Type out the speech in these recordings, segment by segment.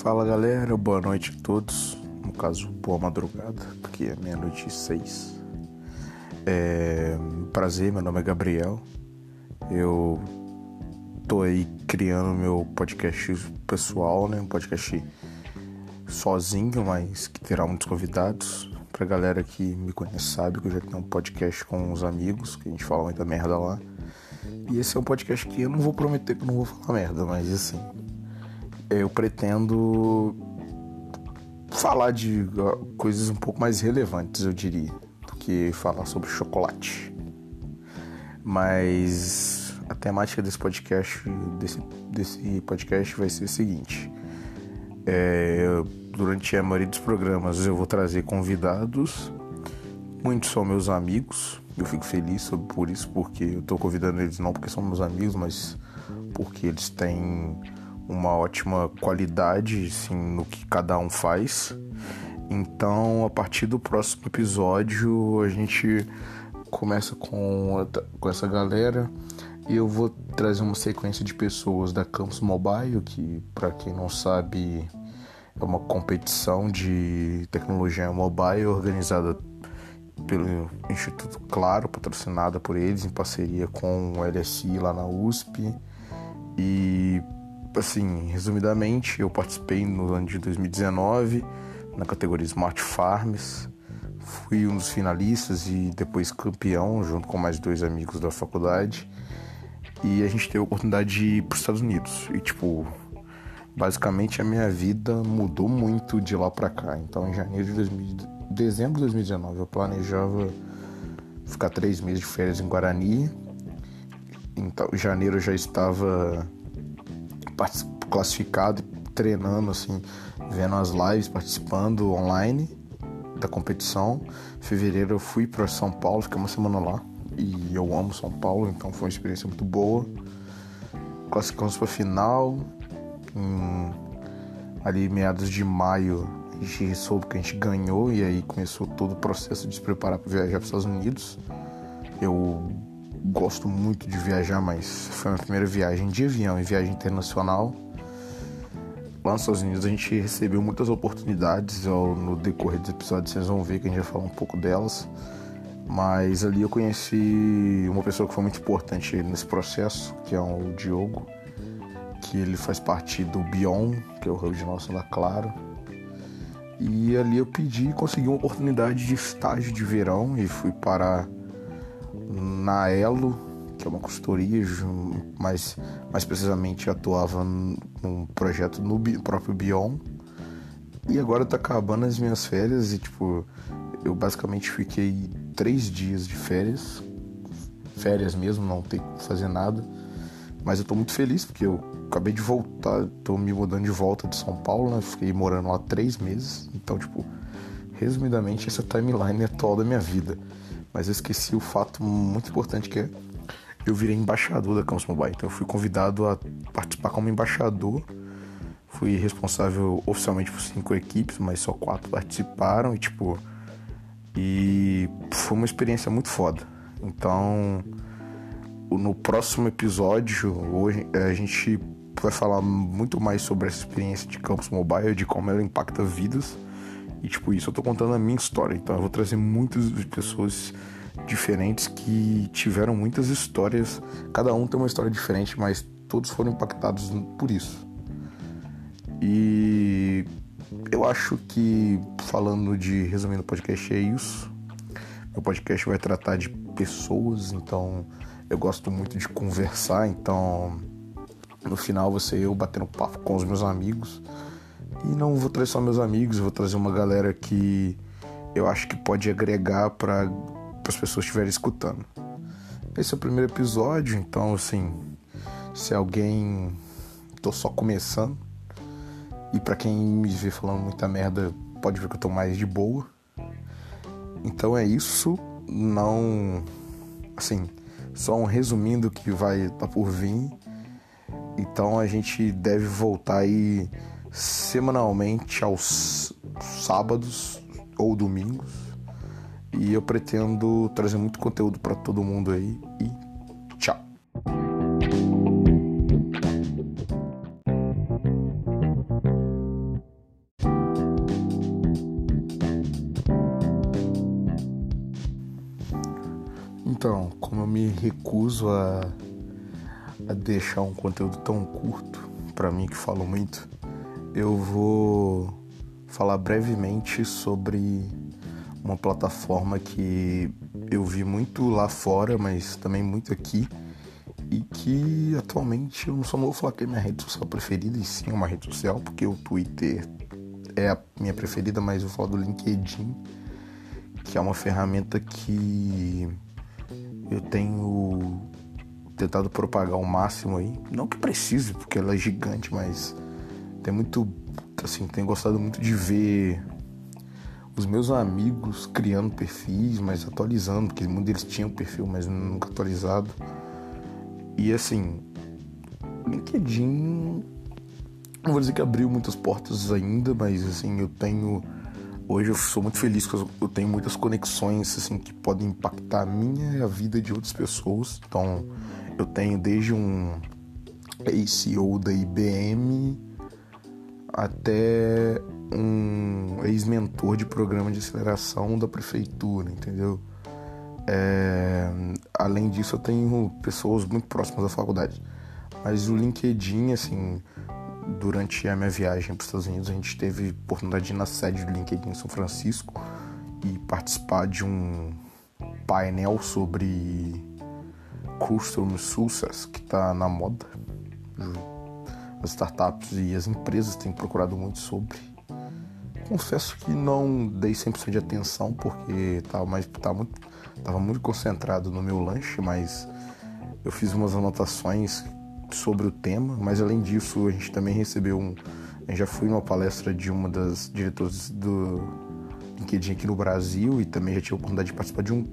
Fala galera, boa noite a todos. No caso, boa madrugada, porque é meia-noite e seis. É... Prazer, meu nome é Gabriel. Eu tô aí criando meu podcast pessoal, né? Um podcast sozinho, mas que terá muitos convidados. Pra galera que me conhece sabe que eu já tenho um podcast com uns amigos, que a gente fala muita merda lá. E esse é um podcast que eu não vou prometer que eu não vou falar merda, mas assim, eu pretendo falar de coisas um pouco mais relevantes, eu diria, do que falar sobre chocolate. Mas a temática desse podcast, desse, desse podcast vai ser o seguinte. É, durante a maioria dos programas eu vou trazer convidados. Muitos são meus amigos. Eu fico feliz por isso, porque eu estou convidando eles não porque são meus amigos, mas porque eles têm uma ótima qualidade assim, no que cada um faz. Então, a partir do próximo episódio, a gente começa com, com essa galera e eu vou trazer uma sequência de pessoas da Campus Mobile, que, para quem não sabe, é uma competição de tecnologia mobile organizada pelo Instituto Claro, patrocinada por eles em parceria com o LSI lá na USP. E assim, resumidamente, eu participei no ano de 2019 na categoria Smart Farms. Fui um dos finalistas e depois campeão, junto com mais dois amigos da faculdade. E a gente teve a oportunidade de ir para os Estados Unidos. E, tipo, basicamente a minha vida mudou muito de lá para cá. Então, em janeiro de 2000, dezembro de 2019, eu planejava ficar três meses de férias em Guarani. Então, em janeiro eu já estava classificado, treinando, assim, vendo as lives, participando online da competição. Em fevereiro eu fui para São Paulo, fiquei uma semana lá e eu amo São Paulo, então foi uma experiência muito boa. Classificamos para final. Em, ali meados de maio a gente soube que a gente ganhou e aí começou todo o processo de se preparar para viajar para os Estados Unidos. Eu gosto muito de viajar, mas foi a minha primeira viagem de avião e viagem internacional. Lá nos Estados Unidos a gente recebeu muitas oportunidades no decorrer dos episódios, vocês vão ver que a gente vai falar um pouco delas. Mas ali eu conheci uma pessoa que foi muito importante nesse processo, que é o Diogo, que ele faz parte do Bion, que é o Rio de Nossa da Claro. E ali eu pedi e consegui uma oportunidade de estágio de verão e fui parar na Elo, que é uma consultoria, mas mais precisamente atuava num projeto no próprio Bion. E agora tá acabando as minhas férias e tipo, eu basicamente fiquei três dias de férias, férias mesmo, não ter que fazer nada. Mas eu tô muito feliz porque eu acabei de voltar, tô me mudando de volta de São Paulo, né? Fiquei morando lá três meses. Então, tipo, resumidamente, essa timeline é atual da minha vida. Mas eu esqueci o fato muito importante que é eu virei embaixador da Campus Mobile. Então eu fui convidado a participar como embaixador. Fui responsável oficialmente por cinco equipes, mas só quatro participaram e tipo. E foi uma experiência muito foda. Então, no próximo episódio, hoje a gente vai falar muito mais sobre essa experiência de Campus Mobile, de como ela impacta vidas e tipo, isso eu tô contando a minha história. Então eu vou trazer muitas pessoas diferentes que tiveram muitas histórias. Cada um tem uma história diferente, mas todos foram impactados por isso. E eu acho que falando de resumindo o podcast é isso. Meu podcast vai tratar de pessoas, então eu gosto muito de conversar, então no final você eu batendo papo com os meus amigos e não vou trazer só meus amigos, vou trazer uma galera que eu acho que pode agregar para as pessoas estiverem escutando. Esse é o primeiro episódio, então assim, se alguém tô só começando e para quem me vê falando muita merda, pode ver que eu tô mais de boa. Então é isso, não assim, só um resumindo que vai tá por vir. Então a gente deve voltar aí semanalmente aos sábados ou domingos. E eu pretendo trazer muito conteúdo para todo mundo aí e tchau. Então, como eu me recuso a, a deixar um conteúdo tão curto, para mim que falo muito, eu vou falar brevemente sobre uma plataforma que eu vi muito lá fora, mas também muito aqui, e que atualmente eu não só vou falar que é minha rede social preferida, e sim uma rede social, porque o Twitter é a minha preferida, mas eu vou falar do LinkedIn, que é uma ferramenta que eu tenho tentado propagar ao máximo aí. Não que precise, porque ela é gigante, mas tem muito. Assim, tenho gostado muito de ver os meus amigos criando perfis, mas atualizando, porque muitos deles tinham perfil, mas nunca atualizado. E assim, LinkedIn, não vou dizer que abriu muitas portas ainda, mas assim, eu tenho. Hoje eu sou muito feliz que eu tenho muitas conexões assim que podem impactar a minha e a vida de outras pessoas. Então, eu tenho desde um ACO da IBM até um ex-mentor de programa de aceleração da prefeitura, entendeu? É, além disso, eu tenho pessoas muito próximas da faculdade. Mas o LinkedIn, assim, durante a minha viagem para os Estados Unidos, a gente teve oportunidade de ir na sede do LinkedIn em São Francisco e participar de um painel sobre Customer Success, que está na moda. As startups e as empresas têm procurado muito sobre confesso que não dei 100% de atenção porque tava, mais, tava, muito, tava muito concentrado no meu lanche, mas eu fiz umas anotações sobre o tema, mas além disso a gente também recebeu um. Gente já foi numa palestra de uma das diretoras do LinkedIn aqui no Brasil e também já tive a oportunidade de participar de um,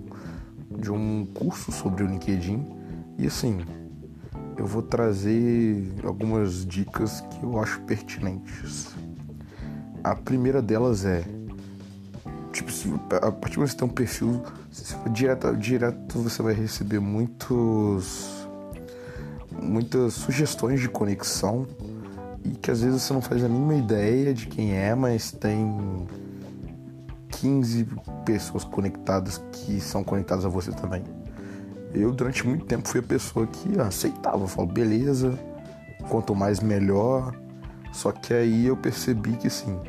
de um curso sobre o LinkedIn. E assim, eu vou trazer algumas dicas que eu acho pertinentes. A primeira delas é. Tipo, a partir de você ter um perfil, direto, direto você vai receber muitos. muitas sugestões de conexão e que às vezes você não faz a mínima ideia de quem é, mas tem 15 pessoas conectadas que são conectadas a você também. Eu, durante muito tempo, fui a pessoa que aceitava. Eu falo, beleza, quanto mais melhor. Só que aí eu percebi que, assim,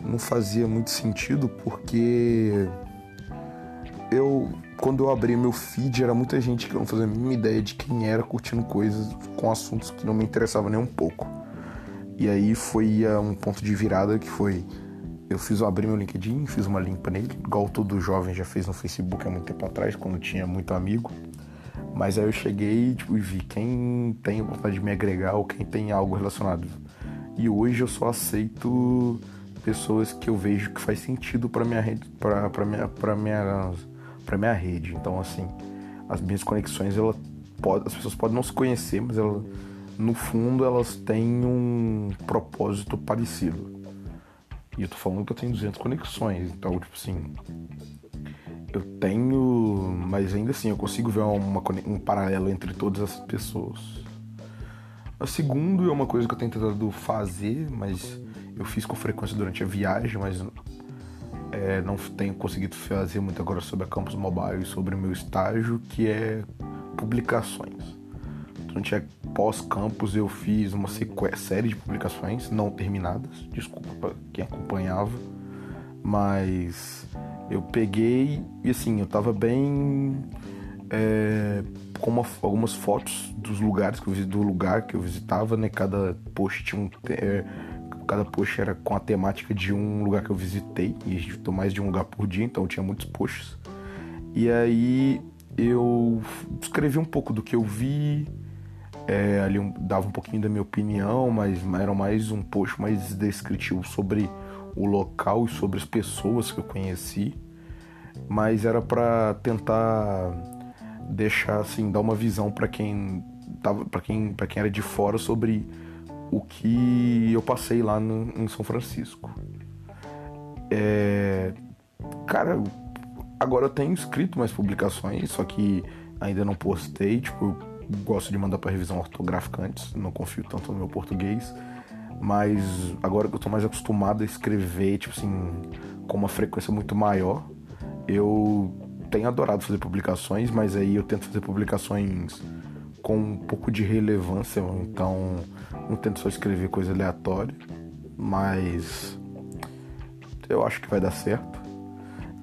não fazia muito sentido porque eu quando eu abri meu feed era muita gente que não fazia a mínima ideia de quem era curtindo coisas com assuntos que não me interessavam nem um pouco. E aí foi um ponto de virada que foi eu fiz eu abri meu LinkedIn, fiz uma limpa nele, igual todo jovem já fez no Facebook há muito tempo atrás, quando tinha muito amigo. Mas aí eu cheguei tipo, e vi quem tem vontade de me agregar ou quem tem algo relacionado. E hoje eu só aceito pessoas que eu vejo que faz sentido para minha rede, para minha para minha para minha rede. Então assim, as minhas conexões ela pode, as pessoas podem não se conhecer, mas ela, no fundo elas têm um propósito parecido. E eu tô falando que eu tenho 200 conexões, então tipo assim, eu tenho, mas ainda assim eu consigo ver uma, um paralelo entre todas essas pessoas. A segundo é uma coisa que eu tenho tentado fazer, mas eu fiz com frequência durante a viagem, mas é, não tenho conseguido fazer muito agora sobre a Campus Mobile e sobre o meu estágio, que é publicações. Durante pós-campus eu fiz uma série de publicações não terminadas, desculpa quem acompanhava, mas eu peguei e assim, eu tava bem é, com uma, algumas fotos dos lugares que eu do lugar que eu visitava, né? Cada post tinha um é, cada post era com a temática de um lugar que eu visitei, e a gente visitou mais de um lugar por dia, então tinha muitos posts. E aí eu escrevi um pouco do que eu vi, é, ali um, dava um pouquinho da minha opinião, mas era mais um post mais descritivo sobre o local e sobre as pessoas que eu conheci, mas era para tentar deixar assim, dar uma visão para quem tava, para quem, para quem era de fora sobre o que eu passei lá no, em São Francisco. É, cara, agora eu tenho escrito mais publicações, só que ainda não postei. Tipo, gosto de mandar para revisão ortográfica antes, não confio tanto no meu português. Mas agora que eu tô mais acostumado a escrever, tipo assim, com uma frequência muito maior, eu tenho adorado fazer publicações, mas aí eu tento fazer publicações com um pouco de relevância, então não tento só escrever coisa aleatória, mas eu acho que vai dar certo.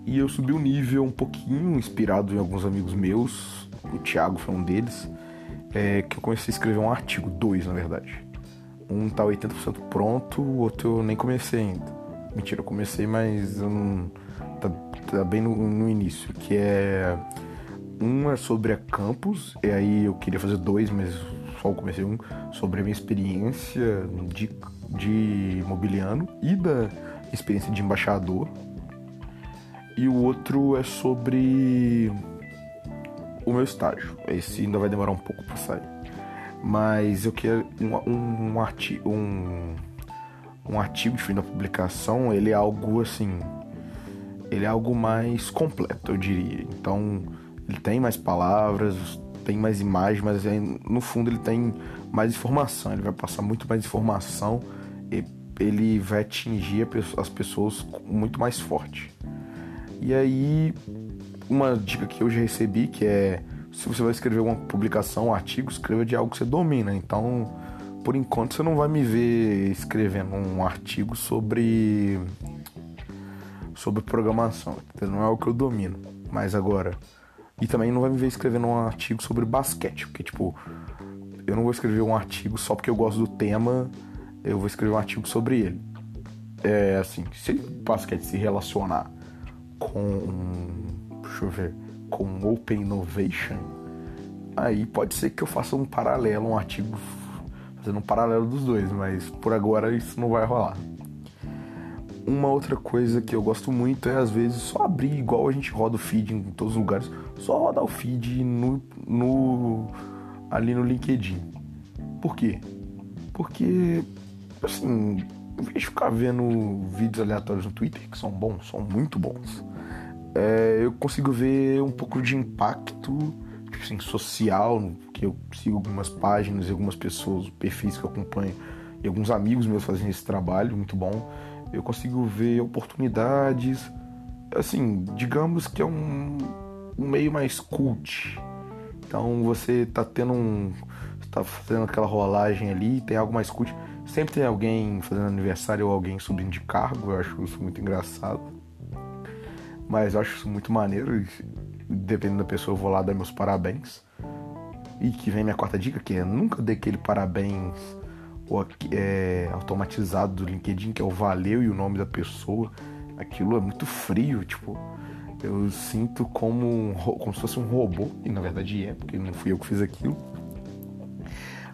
E eu subi o um nível um pouquinho, inspirado em alguns amigos meus, o Thiago foi um deles, é, que eu comecei a escrever um artigo, dois na verdade. Um tá 80% pronto, o outro eu nem comecei ainda. Mentira, eu comecei, mas eu não. Tá, tá bem no, no início, que é. Um é sobre a campus, e aí eu queria fazer dois, mas só comecei um, sobre a minha experiência de, de mobiliano e da experiência de embaixador. E o outro é sobre o meu estágio. Esse ainda vai demorar um pouco para sair. Mas eu quero um, um, um, artigo, um, um artigo de fim da publicação, ele é algo assim. Ele é algo mais completo, eu diria. Então, ele tem mais palavras, tem mais imagens, mas no fundo ele tem mais informação. Ele vai passar muito mais informação e ele vai atingir as pessoas muito mais forte. E aí, uma dica que eu já recebi que é se você vai escrever uma publicação, um artigo, escreva de algo que você domina. Então, por enquanto, você não vai me ver escrevendo um artigo sobre sobre programação. Não é o que eu domino. Mas agora, e também não vai me ver escrevendo um artigo sobre basquete, porque tipo, eu não vou escrever um artigo só porque eu gosto do tema, eu vou escrever um artigo sobre ele. É assim, se basquete se relacionar com. Deixa eu ver. Com Open Innovation. Aí pode ser que eu faça um paralelo, um artigo fazendo um paralelo dos dois, mas por agora isso não vai rolar. Uma outra coisa que eu gosto muito é às vezes só abrir igual a gente roda o feed em todos os lugares, só rodar o feed no, no ali no LinkedIn. Por quê? Porque assim, em vez de ficar vendo vídeos aleatórios no Twitter, que são bons, são muito bons, é, eu consigo ver um pouco de impacto tipo assim, social, que eu sigo algumas páginas e algumas pessoas, perfis que eu acompanho, e alguns amigos meus fazendo esse trabalho muito bom. Eu consigo ver oportunidades, assim, digamos que é um, um meio mais cult. Então você tá tendo um. tá fazendo aquela rolagem ali, tem algo mais cult. Sempre tem alguém fazendo aniversário ou alguém subindo de cargo, eu acho isso muito engraçado. Mas eu acho isso muito maneiro. E, dependendo da pessoa, eu vou lá dar meus parabéns. E que vem minha quarta dica, que é nunca dê aquele parabéns ou, é, automatizado do LinkedIn, que é o valeu e o nome da pessoa. Aquilo é muito frio, tipo. Eu sinto como, um, como se fosse um robô, e na verdade é, porque não fui eu que fiz aquilo.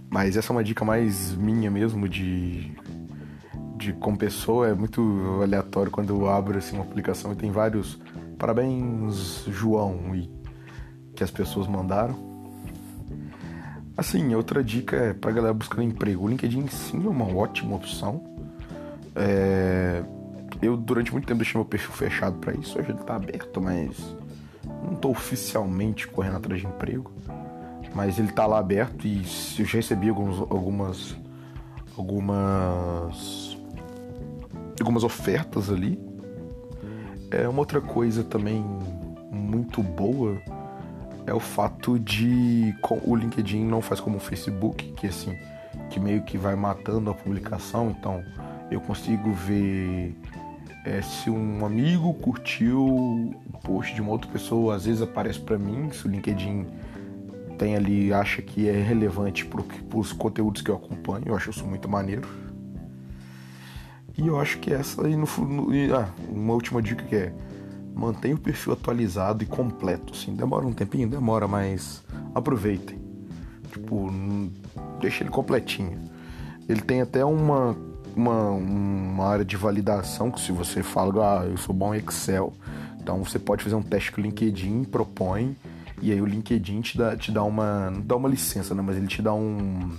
Mas essa é uma dica mais minha mesmo de de como pessoa é muito aleatório quando eu abro assim uma aplicação e tem vários parabéns João e que as pessoas mandaram. Assim, outra dica é pra galera buscando emprego. O LinkedIn sim é uma ótima opção. É... Eu durante muito tempo deixei meu perfil fechado para isso, hoje ele tá aberto, mas não tô oficialmente correndo atrás de emprego. Mas ele tá lá aberto e eu já recebi alguns, algumas algumas algumas ofertas ali. É uma outra coisa também muito boa é o fato de o LinkedIn não faz como o Facebook, que assim, que meio que vai matando a publicação, então eu consigo ver é, se um amigo curtiu o post de uma outra pessoa, às vezes aparece para mim, se o LinkedIn tem ali, acha que é relevante para os conteúdos que eu acompanho, eu acho isso muito maneiro. E eu acho que essa aí no, no ah, uma última dica que é mantenha o perfil atualizado e completo, assim, demora um tempinho, demora, mas aproveitem. Tipo, deixa ele completinho. Ele tem até uma, uma, uma área de validação que se você fala, ah, eu sou bom em Excel, então você pode fazer um teste que o LinkedIn propõe e aí o LinkedIn te dá, te dá uma. não dá uma licença, né? Mas ele te dá um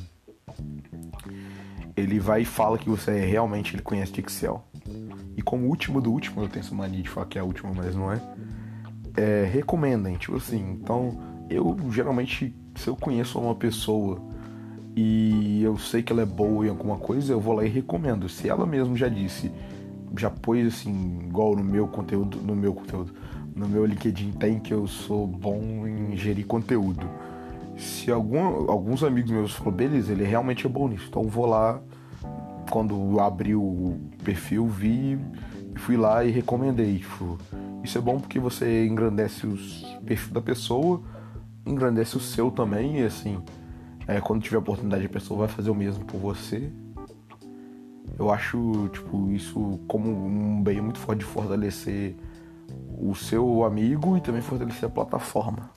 ele vai e fala que você é, realmente ele conhece de Excel. E como último do último, eu tenho essa mania de falar que é a última, mas não é. é recomendem, tipo assim. Então, eu geralmente, se eu conheço uma pessoa e eu sei que ela é boa em alguma coisa, eu vou lá e recomendo. Se ela mesmo já disse, já pôs assim, igual no meu conteúdo, no meu conteúdo, no meu LinkedIn tem que eu sou bom em gerir conteúdo. Se algum, alguns amigos meus falaram, beleza, ele realmente é bom nisso, então vou lá, quando abri o perfil, vi fui lá e recomendei. Tipo, isso é bom porque você engrandece o perfil da pessoa, engrandece o seu também, e assim, é, quando tiver oportunidade a pessoa vai fazer o mesmo por você. Eu acho, tipo, isso como um bem muito forte de fortalecer o seu amigo e também fortalecer a plataforma.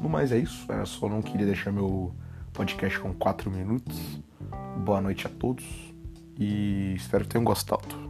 No mais é isso, eu só não queria deixar meu podcast com 4 minutos. Boa noite a todos e espero que tenham gostado.